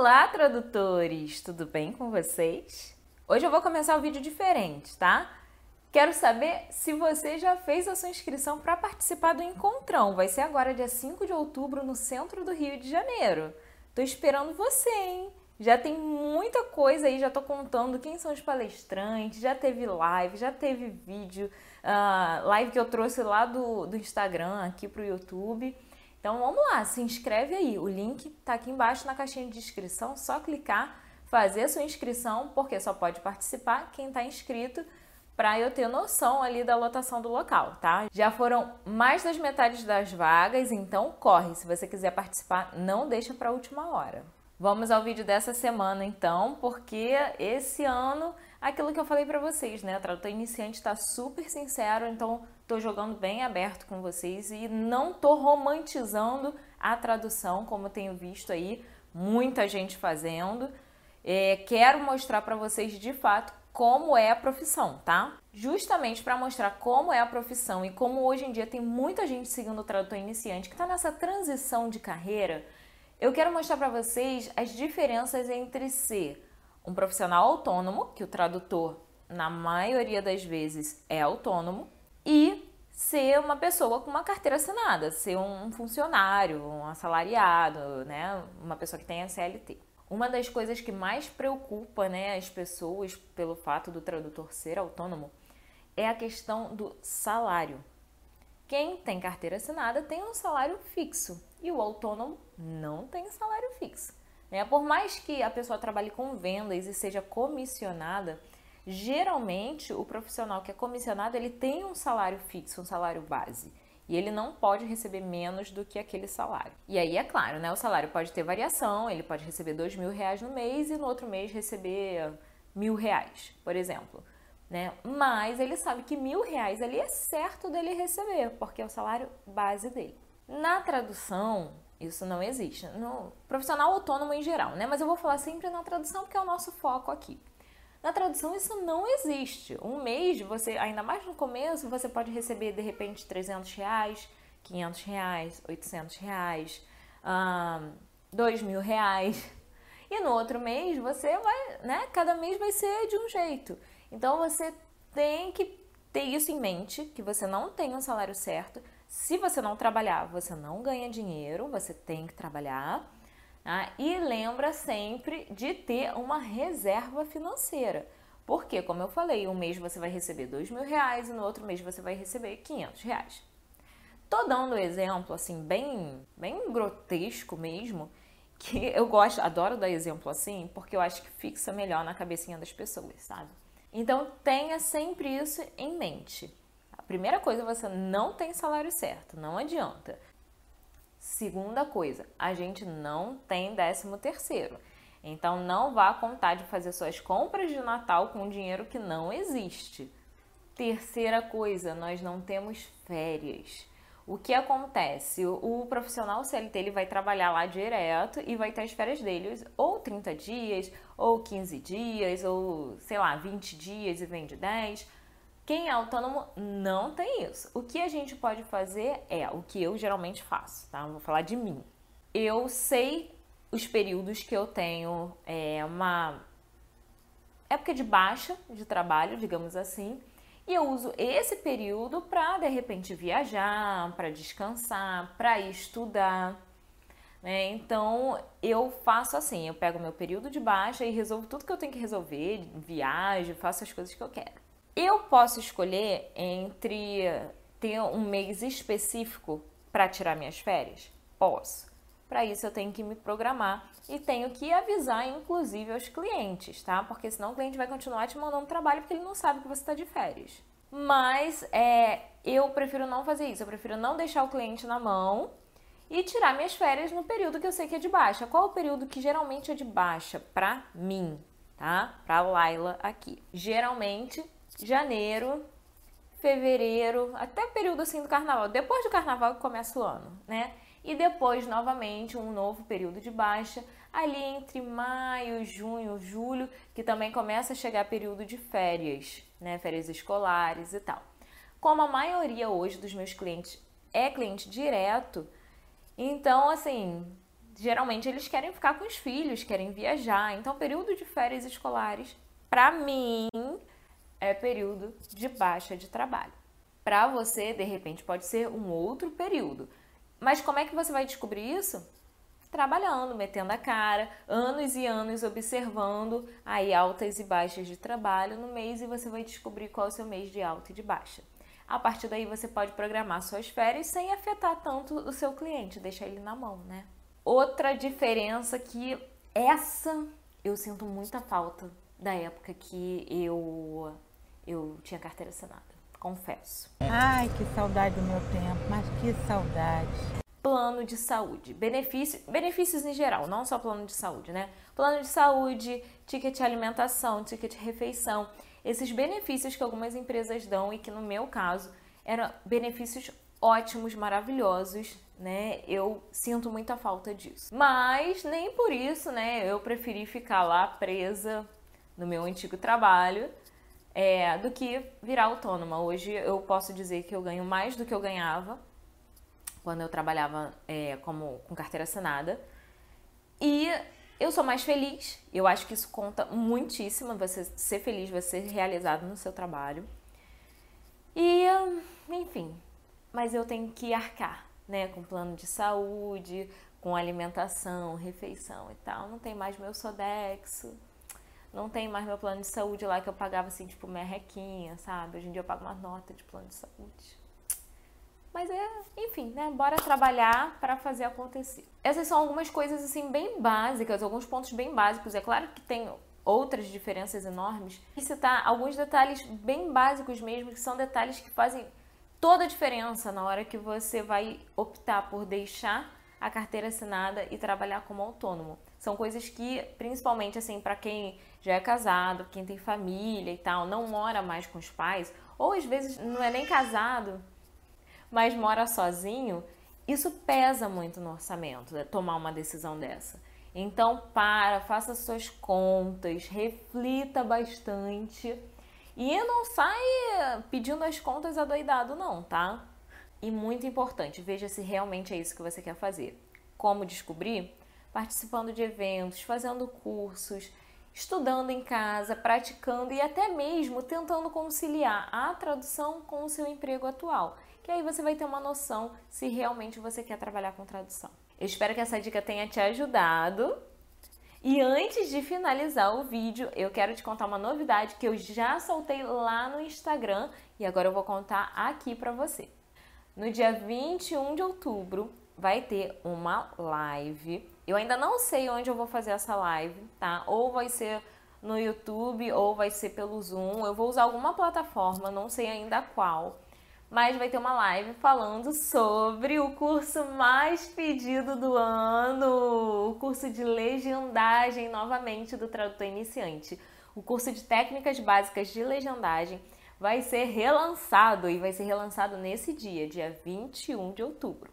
Olá, tradutores! Tudo bem com vocês? Hoje eu vou começar um vídeo diferente, tá? Quero saber se você já fez a sua inscrição para participar do Encontrão. Vai ser agora, dia 5 de outubro, no centro do Rio de Janeiro. Tô esperando você, hein? Já tem muita coisa aí, já tô contando quem são os palestrantes, já teve live, já teve vídeo, uh, live que eu trouxe lá do, do Instagram aqui pro YouTube. Então vamos lá, se inscreve aí. O link está aqui embaixo na caixinha de inscrição, só clicar, fazer sua inscrição, porque só pode participar quem está inscrito para eu ter noção ali da lotação do local, tá? Já foram mais das metades das vagas, então corre. Se você quiser participar, não deixa para a última hora. Vamos ao vídeo dessa semana então, porque esse ano, aquilo que eu falei para vocês, né? O tradutor iniciante está super sincero, então tô jogando bem aberto com vocês e não tô romantizando a tradução, como tenho visto aí muita gente fazendo. É, quero mostrar para vocês de fato como é a profissão, tá? Justamente para mostrar como é a profissão e como hoje em dia tem muita gente seguindo o tradutor iniciante que está nessa transição de carreira eu quero mostrar para vocês as diferenças entre ser um profissional autônomo, que o tradutor, na maioria das vezes, é autônomo, e ser uma pessoa com uma carteira assinada, ser um funcionário, um assalariado, né? uma pessoa que tem a CLT. Uma das coisas que mais preocupa né, as pessoas pelo fato do tradutor ser autônomo é a questão do salário. Quem tem carteira assinada tem um salário fixo e o autônomo não tem salário fixo. Né? Por mais que a pessoa trabalhe com vendas e seja comissionada, geralmente o profissional que é comissionado ele tem um salário fixo, um salário base. E ele não pode receber menos do que aquele salário. E aí, é claro, né? O salário pode ter variação, ele pode receber dois mil reais no mês e no outro mês receber mil reais, por exemplo né? Mas ele sabe que mil reais ali é certo dele receber, porque é o salário base dele. Na tradução, isso não existe. No profissional autônomo em geral, né? Mas eu vou falar sempre na tradução porque é o nosso foco aqui. Na tradução isso não existe. Um mês, você, ainda mais no começo, você pode receber de repente 300 reais, 500 reais, 800 reais, um, 2 mil reais. E no outro mês você vai, né? Cada mês vai ser de um jeito. Então você tem que ter isso em mente, que você não tem um salário certo. Se você não trabalhar, você não ganha dinheiro, você tem que trabalhar. Tá? E lembra sempre de ter uma reserva financeira. Porque, como eu falei, um mês você vai receber dois mil reais e no outro mês você vai receber 500 reais. Tô dando exemplo assim bem, bem grotesco mesmo, que eu gosto, adoro dar exemplo assim, porque eu acho que fixa melhor na cabecinha das pessoas, sabe? Então tenha sempre isso em mente. Primeira coisa, você não tem salário certo, não adianta. Segunda coisa, a gente não tem décimo terceiro. Então não vá contar de fazer suas compras de Natal com dinheiro que não existe. Terceira coisa, nós não temos férias. O que acontece? O, profissional CLT ele vai trabalhar lá direto e vai ter as férias dele ou 30 dias, ou 15 dias, ou sei lá, 20 dias e vende 10. Quem é autônomo não tem isso. O que a gente pode fazer é o que eu geralmente faço, tá? vou falar de mim. Eu sei os períodos que eu tenho é, uma época de baixa de trabalho, digamos assim, e eu uso esse período para de repente viajar, para descansar, para estudar. Né? Então eu faço assim, eu pego meu período de baixa e resolvo tudo que eu tenho que resolver, viajo, faço as coisas que eu quero. Eu posso escolher entre ter um mês específico para tirar minhas férias? Posso. Para isso eu tenho que me programar e tenho que avisar, inclusive, aos clientes, tá? Porque senão o cliente vai continuar te mandando trabalho porque ele não sabe que você está de férias. Mas é, eu prefiro não fazer isso, eu prefiro não deixar o cliente na mão e tirar minhas férias no período que eu sei que é de baixa. Qual o período que geralmente é de baixa para mim, tá? Para Laila aqui. Geralmente janeiro, fevereiro, até período assim do carnaval. Depois do carnaval que começa o ano, né? e depois novamente um novo período de baixa ali entre maio, junho, julho, que também começa a chegar período de férias, né, férias escolares e tal. Como a maioria hoje dos meus clientes é cliente direto, então assim, geralmente eles querem ficar com os filhos, querem viajar. Então, período de férias escolares, para mim, é período de baixa de trabalho. Para você, de repente, pode ser um outro período. Mas como é que você vai descobrir isso? Trabalhando, metendo a cara, anos e anos observando aí altas e baixas de trabalho no mês e você vai descobrir qual é o seu mês de alta e de baixa. A partir daí você pode programar suas férias sem afetar tanto o seu cliente, deixar ele na mão, né? Outra diferença que essa eu sinto muita falta da época que eu eu tinha carteira assinada, confesso. Ai, que saudade do meu tempo, mas que saudade. Plano de saúde, benefício, benefícios em geral, não só plano de saúde, né? Plano de saúde, ticket alimentação, ticket refeição, esses benefícios que algumas empresas dão e que no meu caso eram benefícios ótimos, maravilhosos, né? Eu sinto muita falta disso. Mas nem por isso, né? Eu preferi ficar lá presa no meu antigo trabalho é, do que virar autônoma. Hoje eu posso dizer que eu ganho mais do que eu ganhava quando eu trabalhava é, como com carteira assinada. E eu sou mais feliz. Eu acho que isso conta muitíssimo. Você ser feliz, você ser realizado no seu trabalho. E, enfim, mas eu tenho que arcar, né? Com plano de saúde, com alimentação, refeição e tal. Não tem mais meu Sodexo não tem mais meu plano de saúde lá que eu pagava assim, tipo, merrequinha, sabe? Hoje em dia eu pago uma nota de plano de saúde. Mas é, enfim, né? Bora trabalhar para fazer acontecer. Essas são algumas coisas assim bem básicas, alguns pontos bem básicos. É claro que tem outras diferenças enormes. E citar alguns detalhes bem básicos mesmo, que são detalhes que fazem toda a diferença na hora que você vai optar por deixar a carteira assinada e trabalhar como autônomo. São coisas que, principalmente assim, para quem já é casado, quem tem família e tal, não mora mais com os pais, ou às vezes não é nem casado, mas mora sozinho, isso pesa muito no orçamento, né, tomar uma decisão dessa. Então, para, faça suas contas, reflita bastante e não sai pedindo as contas adoidado, não, tá? E muito importante, veja se realmente é isso que você quer fazer. Como descobrir? Participando de eventos, fazendo cursos, estudando em casa, praticando e até mesmo tentando conciliar a tradução com o seu emprego atual. Que aí você vai ter uma noção se realmente você quer trabalhar com tradução. Eu espero que essa dica tenha te ajudado. E antes de finalizar o vídeo, eu quero te contar uma novidade que eu já soltei lá no Instagram e agora eu vou contar aqui para você. No dia 21 de outubro vai ter uma live. Eu ainda não sei onde eu vou fazer essa live, tá? Ou vai ser no YouTube ou vai ser pelo Zoom. Eu vou usar alguma plataforma, não sei ainda qual. Mas vai ter uma live falando sobre o curso mais pedido do ano, o curso de legendagem novamente do tradutor iniciante. O curso de técnicas básicas de legendagem vai ser relançado e vai ser relançado nesse dia, dia 21 de outubro,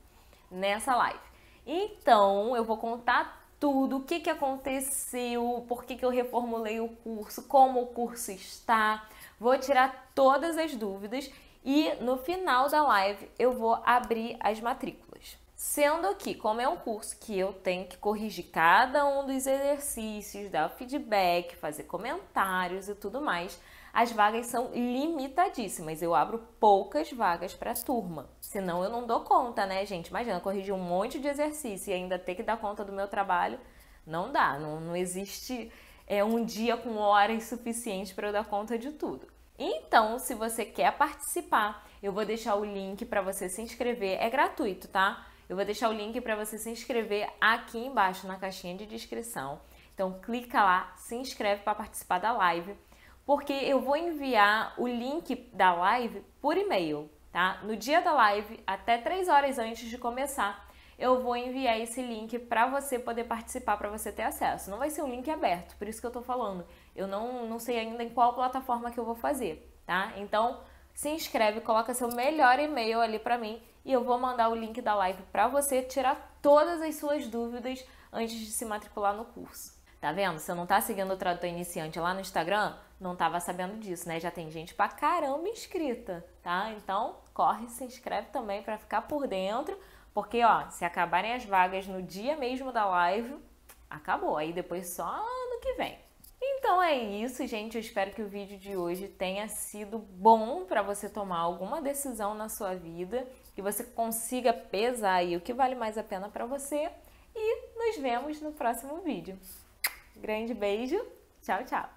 nessa live. Então, eu vou contar tudo, o que, que aconteceu, por que, que eu reformulei o curso, como o curso está, vou tirar todas as dúvidas e no final da live eu vou abrir as matrículas. Sendo que, como é um curso que eu tenho que corrigir cada um dos exercícios, dar feedback, fazer comentários e tudo mais, as vagas são limitadíssimas. Eu abro poucas vagas para turma. Senão eu não dou conta, né, gente? Imagina, corrigir um monte de exercício e ainda ter que dar conta do meu trabalho. Não dá, não, não existe é, um dia com horas suficientes para eu dar conta de tudo. Então, se você quer participar, eu vou deixar o link para você se inscrever. É gratuito, tá? Eu vou deixar o link para você se inscrever aqui embaixo na caixinha de descrição. Então, clica lá, se inscreve para participar da live porque eu vou enviar o link da live por e-mail, tá? No dia da live, até 3 horas antes de começar, eu vou enviar esse link para você poder participar, para você ter acesso. Não vai ser um link aberto, por isso que eu tô falando. Eu não, não sei ainda em qual plataforma que eu vou fazer, tá? Então, se inscreve, coloca seu melhor e-mail ali para mim e eu vou mandar o link da live para você tirar todas as suas dúvidas antes de se matricular no curso. Tá vendo? Eu não tá seguindo o tradutor iniciante lá no Instagram, não tava sabendo disso, né? Já tem gente pra caramba inscrita, tá? Então, corre, se inscreve também para ficar por dentro, Porque, ó, se acabarem as vagas no dia mesmo da live, acabou. Aí depois só ano que vem. Então é isso, gente. Eu espero que o vídeo de hoje tenha sido bom para você tomar alguma decisão na sua vida, que você consiga pesar aí o que vale mais a pena para você. E nos vemos no próximo vídeo. Grande beijo. Tchau, tchau.